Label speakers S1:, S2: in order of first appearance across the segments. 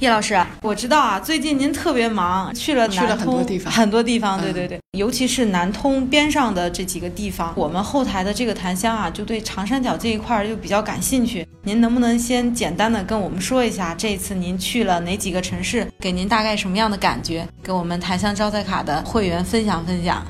S1: 叶老师，我知道啊，最近您特别忙，去了
S2: 去了很多地方，
S1: 很多地方，对对对，尤其是南通边上的这几个地方，我们后台的这个檀香啊，就对长三角这一块儿就比较感兴趣。您能不能先简单的跟我们说一下，这次您去了哪几个城市，给您大概什么样的感觉？给我们檀香招财卡的会员分享分享。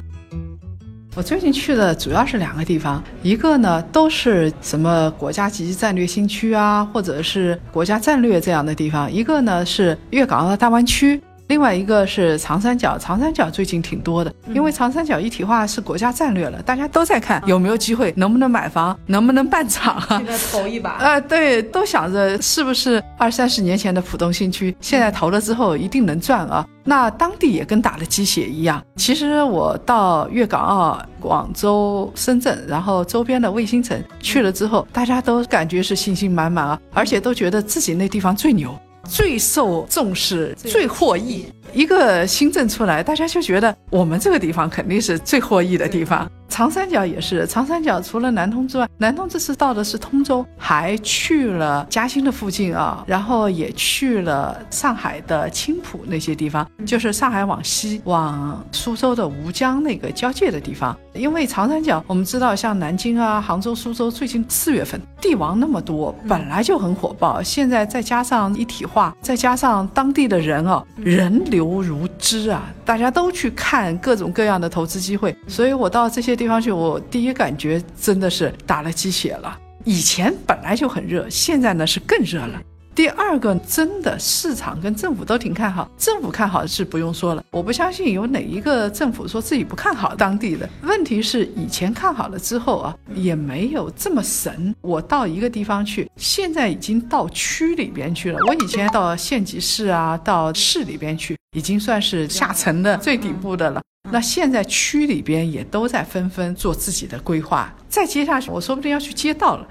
S2: 我最近去的主要是两个地方，一个呢都是什么国家级战略新区啊，或者是国家战略这样的地方；一个呢是粤港澳大湾区。另外一个是长三角，长三角最近挺多的，因为长三角一体化是国家战略了，大家都在看有没有机会，能不能买房，能不能办厂，现在
S1: 投一把。
S2: 啊，对，都想着是不是二三十年前的浦东新区，现在投了之后一定能赚啊。那当地也跟打了鸡血一样。其实我到粤港澳、广州、深圳，然后周边的卫星城去了之后，大家都感觉是信心满满啊，而且都觉得自己那地方最牛。最受重视、最获益，一个新政出来，大家就觉得我们这个地方肯定是最获益的地方。长三角也是，长三角除了南通之外，南通这次到的是通州，还去了嘉兴的附近啊，然后也去了上海的青浦那些地方，就是上海往西往苏州的吴江那个交界的地方。因为长三角，我们知道像南京啊、杭州、苏州，最近四月份帝王那么多，本来就很火爆，现在再加上一体化，再加上当地的人哦，人流流如织啊，大家都去看各种各样的投资机会，所以我到这些。地方去，我第一感觉真的是打了鸡血了。以前本来就很热，现在呢是更热了。第二个，真的市场跟政府都挺看好，政府看好是不用说了。我不相信有哪一个政府说自己不看好当地的。问题是以前看好了之后啊，也没有这么神。我到一个地方去，现在已经到区里边去了。我以前到县级市啊，到市里边去，已经算是下层的最底部的了。那现在区里边也都在纷纷做自己的规划，再接下去，我说不定要去街道了，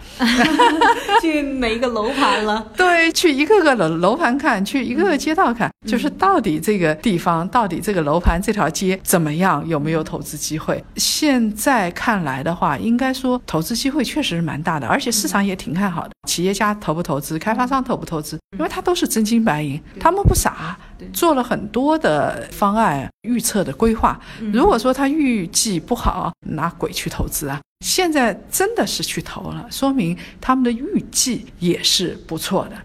S1: 去每一个楼盘了？
S2: 对，去一个个的楼盘看，去一个个街道看，就是到底这个地方，到底这个楼盘这条街怎么样，有没有投资机会？现在看来的话，应该说投资机会确实是蛮大的，而且市场也挺看好的。企业家投不投资，开发商投不投资，因为他都是真金白银，他们不傻，做了很多的方案预测的规划。如果说他预计不好，拿鬼去投资啊！现在真的是去投了，说明他们的预计也是不错的。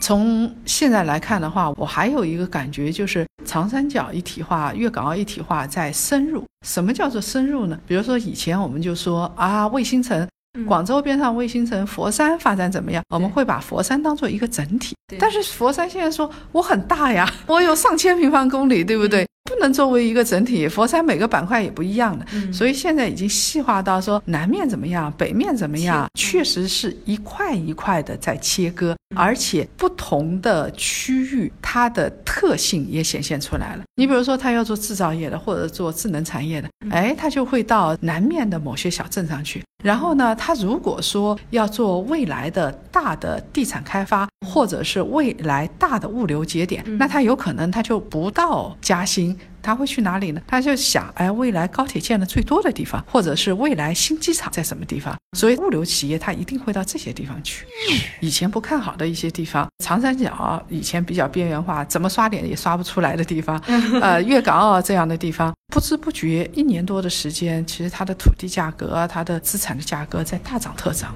S2: 从现在来看的话，我还有一个感觉就是长三角一体化、粤港澳一体化在深入。什么叫做深入呢？比如说以前我们就说啊，卫星城。广州边上卫星城佛山发展怎么样？我们会把佛山当做一个整体，但是佛山现在说我很大呀，我有上千平方公里，对不对？不能作为一个整体，佛山每个板块也不一样的，所以现在已经细化到说南面怎么样，北面怎么样，确实是一块一块的在切割，而且不同的区域它的特性也显现出来了。你比如说，他要做制造业的，或者做智能产业的，哎，他就会到南面的某些小镇上去。然后呢，他如果说要做未来的大的地产开发，或者是未来大的物流节点，那他有可能他就不到嘉兴。他会去哪里呢？他就想，哎，未来高铁建的最多的地方，或者是未来新机场在什么地方？所以物流企业他一定会到这些地方去。以前不看好的一些地方，长三角以前比较边缘化，怎么刷脸也刷不出来的地方，呃，粤港澳这样的地方，不知不觉一年多的时间，其实它的土地价格啊，它的资产的价格在大涨特涨。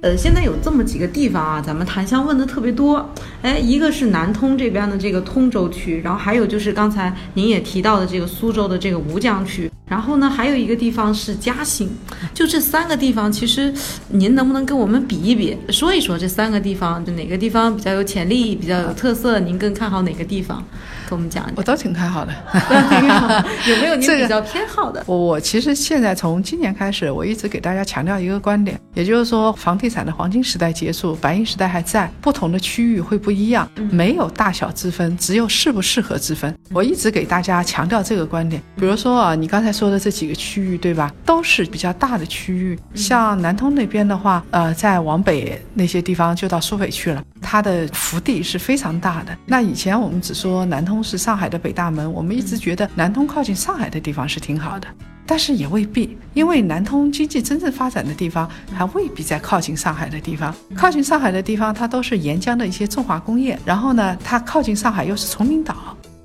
S1: 呃，现在有这么几个地方啊，咱们檀香问的特别多。哎，一个是南通这边的这个通州区，然后还有就是刚才您也提到的这个苏州的这个吴江区，然后呢，还有一个地方是嘉兴。就这三个地方，其实您能不能跟我们比一比，说一说这三个地方，就哪个地方比较有潜力、比较有特色？您更看好哪个地方？跟我们讲讲。
S2: 我都挺看好的，
S1: 有没有您 比较偏好的？
S2: 我我其实现在从今年开始，我一直给大家强调一个观点，也就是说房地。地产的黄金时代结束，白银时代还在，不同的区域会不一样，没有大小之分，只有适不适合之分。我一直给大家强调这个观点。比如说啊，你刚才说的这几个区域，对吧？都是比较大的区域。像南通那边的话，呃，再往北那些地方就到苏北去了，它的幅地是非常大的。那以前我们只说南通是上海的北大门，我们一直觉得南通靠近上海的地方是挺好的。但是也未必，因为南通经济真正发展的地方还未必在靠近上海的地方。靠近上海的地方，它都是沿江的一些重化工业。然后呢，它靠近上海又是崇明岛，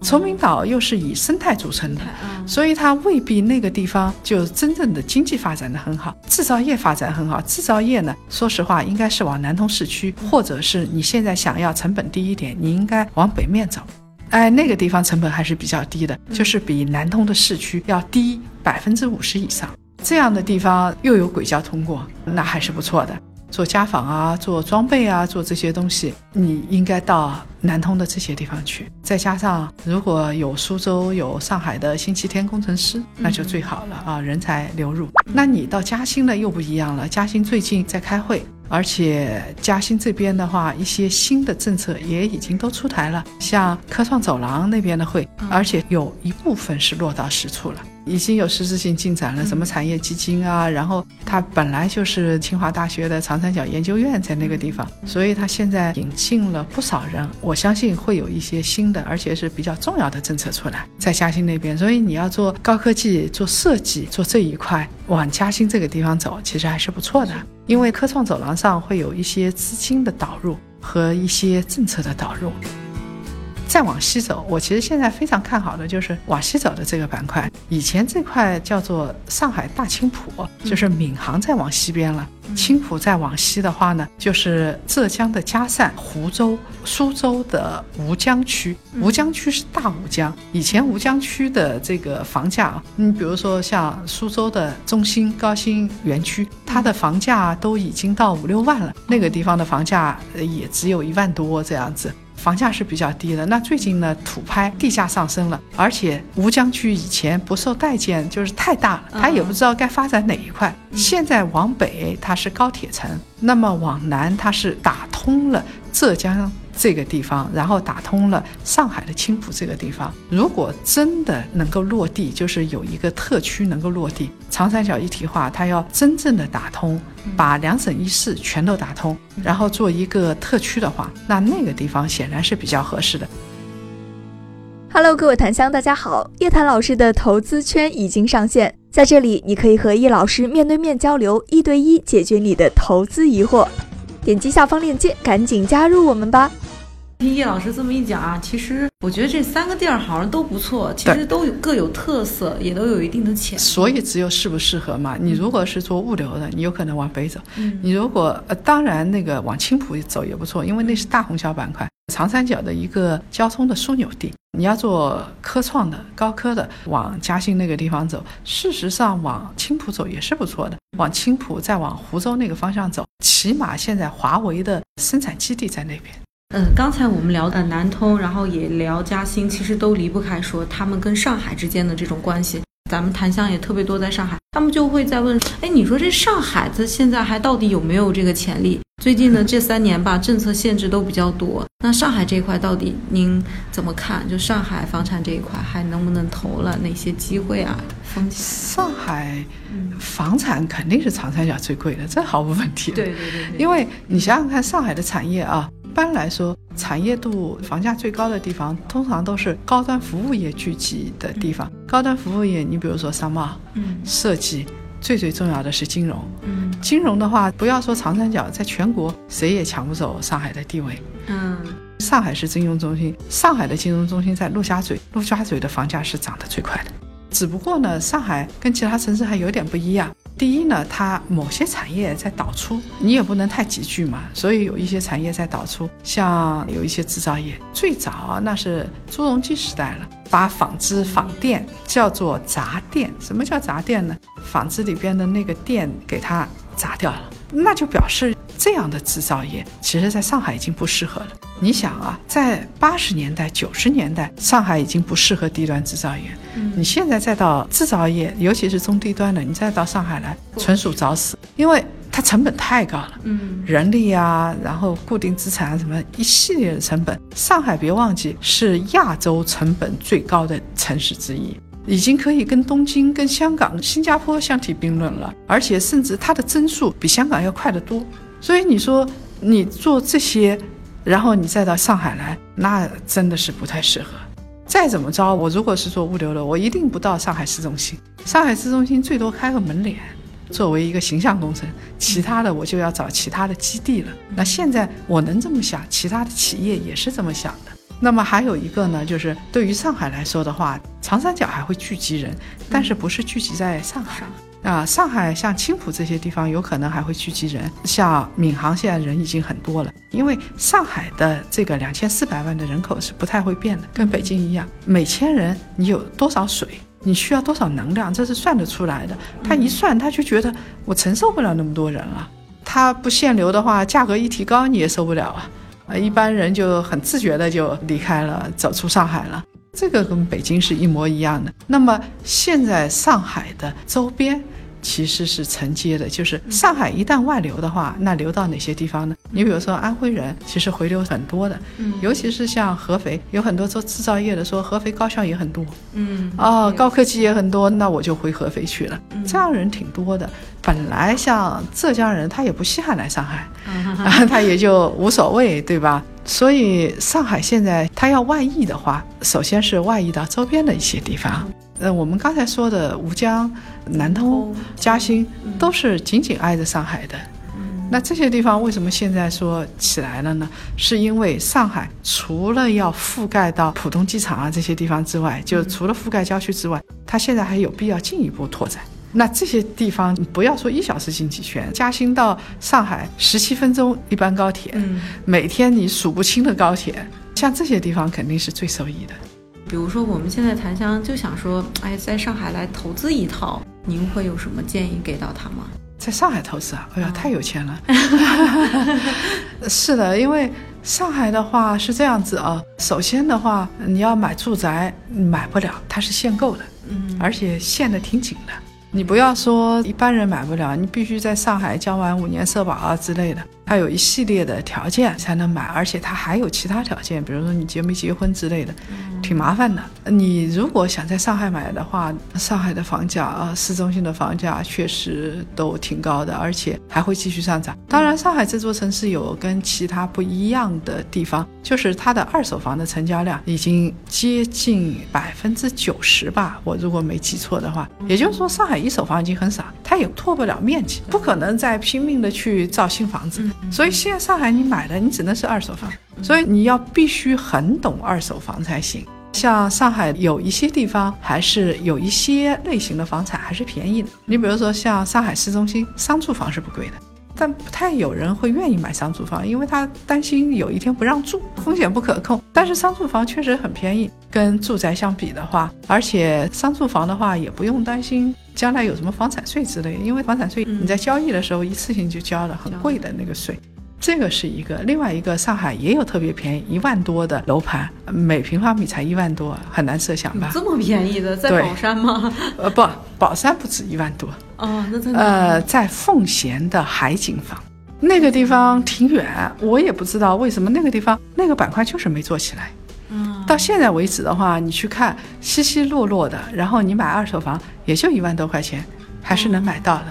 S2: 崇明岛又是以生态组成的，所以它未必那个地方就真正的经济发展的很好，制造业发展很好。制造业呢，说实话，应该是往南通市区，或者是你现在想要成本低一点，你应该往北面走。哎，那个地方成本还是比较低的，就是比南通的市区要低百分之五十以上。这样的地方又有轨交通过，那还是不错的。做家纺啊，做装备啊，做这些东西，你应该到南通的这些地方去。再加上如果有苏州、有上海的星期天工程师，那就最好了啊，人才流入。那你到嘉兴呢，又不一样了。嘉兴最近在开会。而且嘉兴这边的话，一些新的政策也已经都出台了，像科创走廊那边的会，而且有一部分是落到实处了，已经有实质性进展了。什么产业基金啊，然后它本来就是清华大学的长三角研究院在那个地方，所以它现在引进了不少人，我相信会有一些新的，而且是比较重要的政策出来在嘉兴那边。所以你要做高科技、做设计、做这一块，往嘉兴这个地方走，其实还是不错的。因为科创走廊上会有一些资金的导入和一些政策的导入。再往西走，我其实现在非常看好的就是往西走的这个板块。以前这块叫做上海大青浦，就是闵行再往西边了。青浦再往西的话呢，就是浙江的嘉善、湖州、苏州的吴江区。吴江区是大吴江，以前吴江区的这个房价，你比如说像苏州的中心高新园区，它的房价都已经到五六万了，那个地方的房价也只有一万多这样子。房价是比较低的，那最近呢，土拍地价上升了，而且吴江区以前不受待见，就是太大了，他也不知道该发展哪一块。现在往北它是高铁城，那么往南它是打通了浙江。这个地方，然后打通了上海的青浦这个地方。如果真的能够落地，就是有一个特区能够落地，长三角一体化，它要真正的打通，把两省一市全都打通，然后做一个特区的话，那那个地方显然是比较合适的。
S3: Hello，各位檀香，大家好，叶檀老师的投资圈已经上线，在这里你可以和叶老师面对面交流，一对一解决你的投资疑惑。点击下方链接，赶紧加入我们吧。
S1: 听叶老师这么一讲啊，其实我觉得这三个地儿好像都不错，其实都有各有特色，也都有一定的潜力。
S2: 所以只有适不适合嘛。你如果是做物流的，你有可能往北走；你如果呃，当然那个往青浦走也不错，因为那是大虹桥板块，长三角的一个交通的枢纽地。你要做科创的、高科的，往嘉兴那个地方走。事实上，往青浦走也是不错的。往青浦再往湖州那个方向走，起码现在华为的生产基地在那边。
S1: 嗯，刚才我们聊呃南通，然后也聊嘉兴，其实都离不开说他们跟上海之间的这种关系。咱们檀香也特别多在上海，他们就会在问，哎，你说这上海它现在还到底有没有这个潜力？最近的 这三年吧，政策限制都比较多。那上海这一块到底您怎么看？就上海房产这一块还能不能投了？哪些机会啊？风险？
S2: 上海房产肯定是长三角最贵的，这毫无问题。
S1: 对对对，
S2: 因为你想想看，上海的产业啊。一般来说，产业度房价最高的地方，通常都是高端服务业聚集的地方。高端服务业，你比如说商贸、嗯，设计，最最重要的是金融。嗯，金融的话，不要说长三角，在全国谁也抢不走上海的地位。嗯，上海是金融中心，上海的金融中心在陆家嘴，陆家嘴的房价是涨得最快的。只不过呢，上海跟其他城市还有点不一样。第一呢，它某些产业在导出，你也不能太集聚嘛，所以有一些产业在导出，像有一些制造业，最早那是朱镕基时代了，把纺织纺电叫做杂电。什么叫杂电呢？纺织里边的那个电给它砸掉了，那就表示这样的制造业，其实在上海已经不适合了。你想啊，在八十年代、九十年代，上海已经不适合低端制造业。你现在再到制造业，尤其是中低端的，你再到上海来，纯属找死，因为它成本太高了。嗯，人力啊，然后固定资产啊什么一系列的成本。上海别忘记是亚洲成本最高的城市之一。已经可以跟东京、跟香港、新加坡相提并论了，而且甚至它的增速比香港要快得多。所以你说你做这些，然后你再到上海来，那真的是不太适合。再怎么着，我如果是做物流的，我一定不到上海市中心。上海市中心最多开个门脸，作为一个形象工程，其他的我就要找其他的基地了。那现在我能这么想，其他的企业也是这么想的。那么还有一个呢，就是对于上海来说的话，长三角还会聚集人，但是不是聚集在上海啊？上海像青浦这些地方有可能还会聚集人，像闵行现在人已经很多了，因为上海的这个两千四百万的人口是不太会变的，跟北京一样，每千人你有多少水，你需要多少能量，这是算得出来的。他一算，他就觉得我承受不了那么多人了，他不限流的话，价格一提高你也受不了啊。一般人就很自觉的就离开了，走出上海了。这个跟北京是一模一样的。那么现在上海的周边。其实是承接的，就是上海一旦外流的话，那流到哪些地方呢？你比如说安徽人，其实回流很多的，嗯，尤其是像合肥，有很多做制造业的说合肥高校也很多，嗯，哦，高科技也很多，那我就回合肥去了，这样人挺多的。本来像浙江人，他也不稀罕来上海，他也就无所谓，对吧？所以上海现在他要外溢的话，首先是外溢到周边的一些地方。呃，我们刚才说的吴江、南通、嘉兴都是紧紧挨着上海的。那这些地方为什么现在说起来了呢？是因为上海除了要覆盖到浦东机场啊这些地方之外，就除了覆盖郊区之外，它现在还有必要进一步拓展。那这些地方不要说一小时经济圈，嘉兴到上海十七分钟一班高铁，每天你数不清的高铁，像这些地方肯定是最受益的。
S1: 比如说，我们现在檀香就想说，哎，在上海来投资一套，您会有什么建议给到他吗？
S2: 在上海投资啊？哎呀，太有钱了。是的，因为上海的话是这样子啊。首先的话，你要买住宅买不了，它是限购的，嗯，而且限的挺紧的。你不要说一般人买不了，你必须在上海交完五年社保啊之类的。它有一系列的条件才能买，而且它还有其他条件，比如说你结没结婚之类的，挺麻烦的。你如果想在上海买的话，上海的房价啊，市中心的房价确实都挺高的，而且还会继续上涨。当然，上海这座城市有跟其他不一样的地方，就是它的二手房的成交量已经接近百分之九十吧，我如果没记错的话。也就是说，上海一手房已经很少，它也拓不了面积，不可能再拼命的去造新房子。所以现在上海你买的你只能是二手房，所以你要必须很懂二手房才行。像上海有一些地方还是有一些类型的房产还是便宜的，你比如说像上海市中心商住房是不贵的，但不太有人会愿意买商住房，因为他担心有一天不让住，风险不可控。但是商住房确实很便宜，跟住宅相比的话，而且商住房的话也不用担心。将来有什么房产税之类，因为房产税你在交易的时候一次性就交了很贵的那个税，这个是一个。另外一个，上海也有特别便宜一万多的楼盘，每平方米才一万多，很难设想吧？
S1: 这么便宜的，在宝山吗？
S2: 呃，不，宝山不止一万多。
S1: 哦，那在
S2: 呃，在奉贤的海景房，那个地方挺远，我也不知道为什么那个地方那个板块就是没做起来。嗯到现在为止的话，你去看稀稀落落的，然后你买二手房也就一万多块钱，还是能买到的。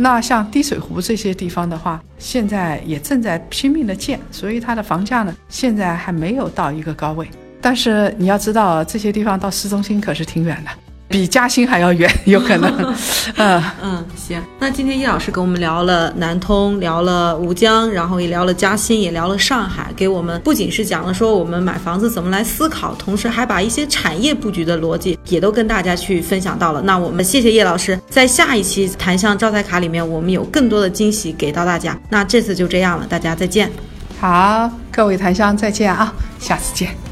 S2: 那像滴水湖这些地方的话，现在也正在拼命的建，所以它的房价呢，现在还没有到一个高位。但是你要知道，这些地方到市中心可是挺远的。比嘉兴还要远，有可能。
S1: 嗯嗯，行。那今天叶老师跟我们聊了南通，聊了吴江，然后也聊了嘉兴，也聊了上海，给我们不仅是讲了说我们买房子怎么来思考，同时还把一些产业布局的逻辑也都跟大家去分享到了。那我们谢谢叶老师，在下一期檀香招财卡里面，我们有更多的惊喜给到大家。那这次就这样了，大家再见。
S2: 好，各位檀香再见啊，下次见。